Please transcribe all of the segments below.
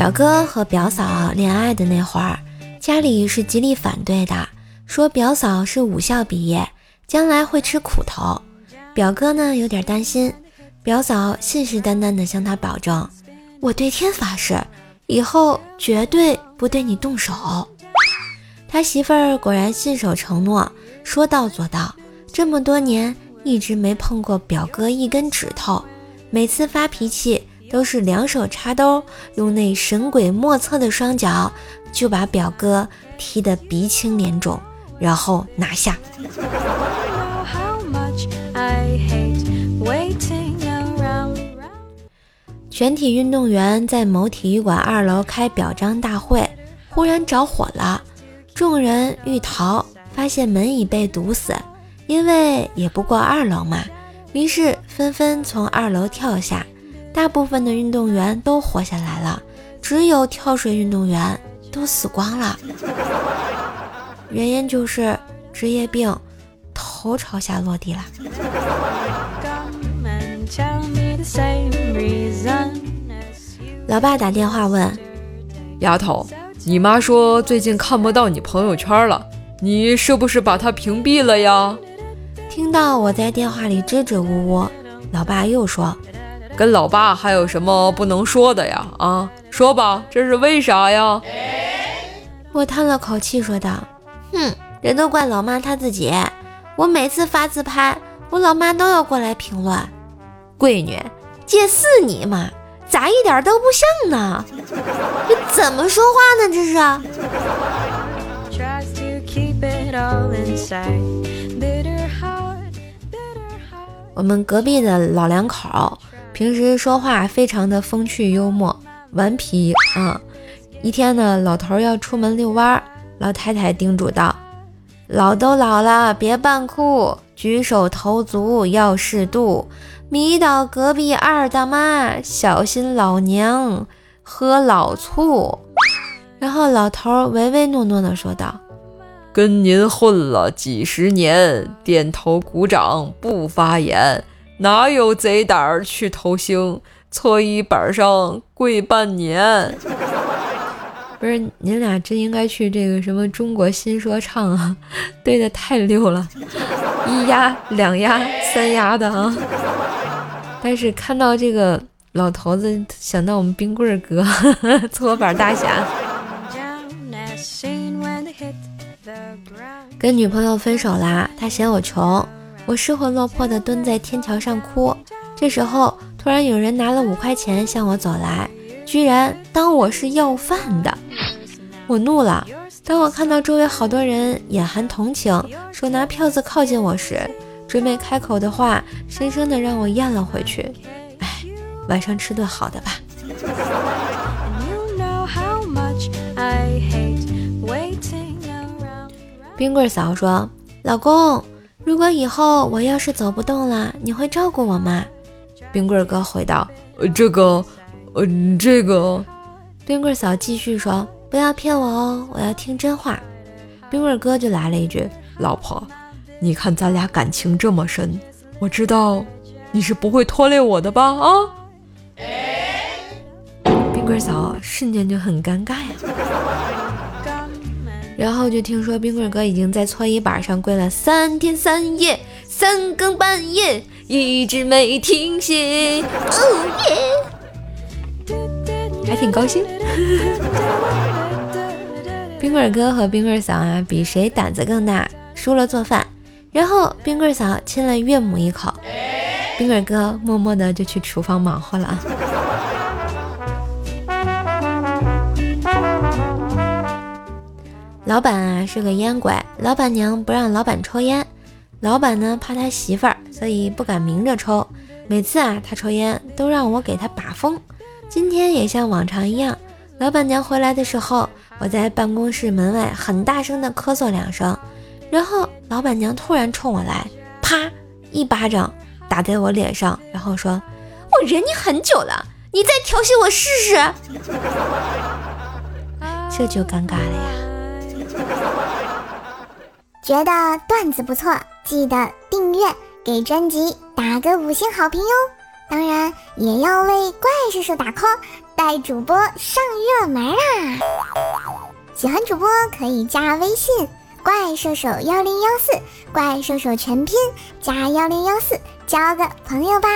表哥和表嫂恋爱的那会儿，家里是极力反对的，说表嫂是武校毕业，将来会吃苦头。表哥呢有点担心，表嫂信誓旦旦地向他保证：“我对天发誓，以后绝对不对你动手。”他媳妇儿果然信守承诺，说到做到，这么多年一直没碰过表哥一根指头，每次发脾气。都是两手插兜，用那神鬼莫测的双脚就把表哥踢得鼻青脸肿，然后拿下。全体运动员在某体育馆二楼开表彰大会，忽然着火了，众人欲逃，发现门已被堵死，因为也不过二楼嘛，于是纷纷从二楼跳下。大部分的运动员都活下来了，只有跳水运动员都死光了。原因就是职业病，头朝下落地了。老爸打电话问：“丫头，你妈说最近看不到你朋友圈了，你是不是把她屏蔽了呀？”听到我在电话里支支吾吾，老爸又说。跟老爸还有什么不能说的呀？啊，说吧，这是为啥呀？我叹了口气说道：“哼，人都怪老妈她自己。我每次发自拍，我老妈都要过来评论。闺女，这是你吗，咋一点都不像呢？这怎么说话呢？这是。”我们隔壁的老两口。平时说话非常的风趣幽默、顽皮啊！一天呢，老头要出门遛弯儿，老太太叮嘱道：“老都老了，别扮酷，举手投足要适度，迷倒隔壁二大妈，小心老娘喝老醋。”然后老头唯唯诺诺地说道：“跟您混了几十年，点头鼓掌不发言。”哪有贼胆儿去偷腥？搓衣板上跪半年。不是，您俩真应该去这个什么中国新说唱啊，对的太溜了，一压两压三压的啊。但是看到这个老头子，想到我们冰棍哥搓板大侠，跟女朋友分手啦，他嫌我穷。我失魂落魄地蹲在天桥上哭，这时候突然有人拿了五块钱向我走来，居然当我是要饭的。我怒了。当我看到周围好多人眼含同情，手拿票子靠近我时，准备开口的话，深深的让我咽了回去。哎，晚上吃顿好的吧。冰棍嫂说：“老公。”如果以后我要是走不动了，你会照顾我吗？冰棍哥回道：“呃，这个，呃，这个。”冰棍嫂继续说：“不要骗我哦，我要听真话。”冰棍哥就来了一句：“老婆，你看咱俩感情这么深，我知道你是不会拖累我的吧？啊？”冰棍嫂瞬间就很尴尬呀。然后就听说冰棍哥已经在搓衣板上跪了三天三夜，三更半夜一直没停歇，哦耶，还挺高兴。冰棍哥和冰棍嫂啊，比谁胆子更大，输了做饭。然后冰棍嫂亲了岳母一口，冰棍哥默默的就去厨房忙活了。老板啊是个烟鬼，老板娘不让老板抽烟，老板呢怕他媳妇儿，所以不敢明着抽。每次啊他抽烟都让我给他把风。今天也像往常一样，老板娘回来的时候，我在办公室门外很大声的咳嗽两声，然后老板娘突然冲我来，啪一巴掌打在我脸上，然后说：“我忍你很久了，你再调戏我试试。”这就尴尬了呀。觉得段子不错，记得订阅，给专辑打个五星好评哟！当然也要为怪叔叔打 call，带主播上热门啦！喜欢主播可以加微信“怪兽手幺零幺四”，怪兽手全拼加幺零幺四，交个朋友吧。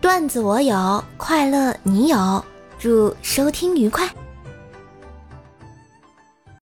段子我有，快乐你有，祝收听愉快。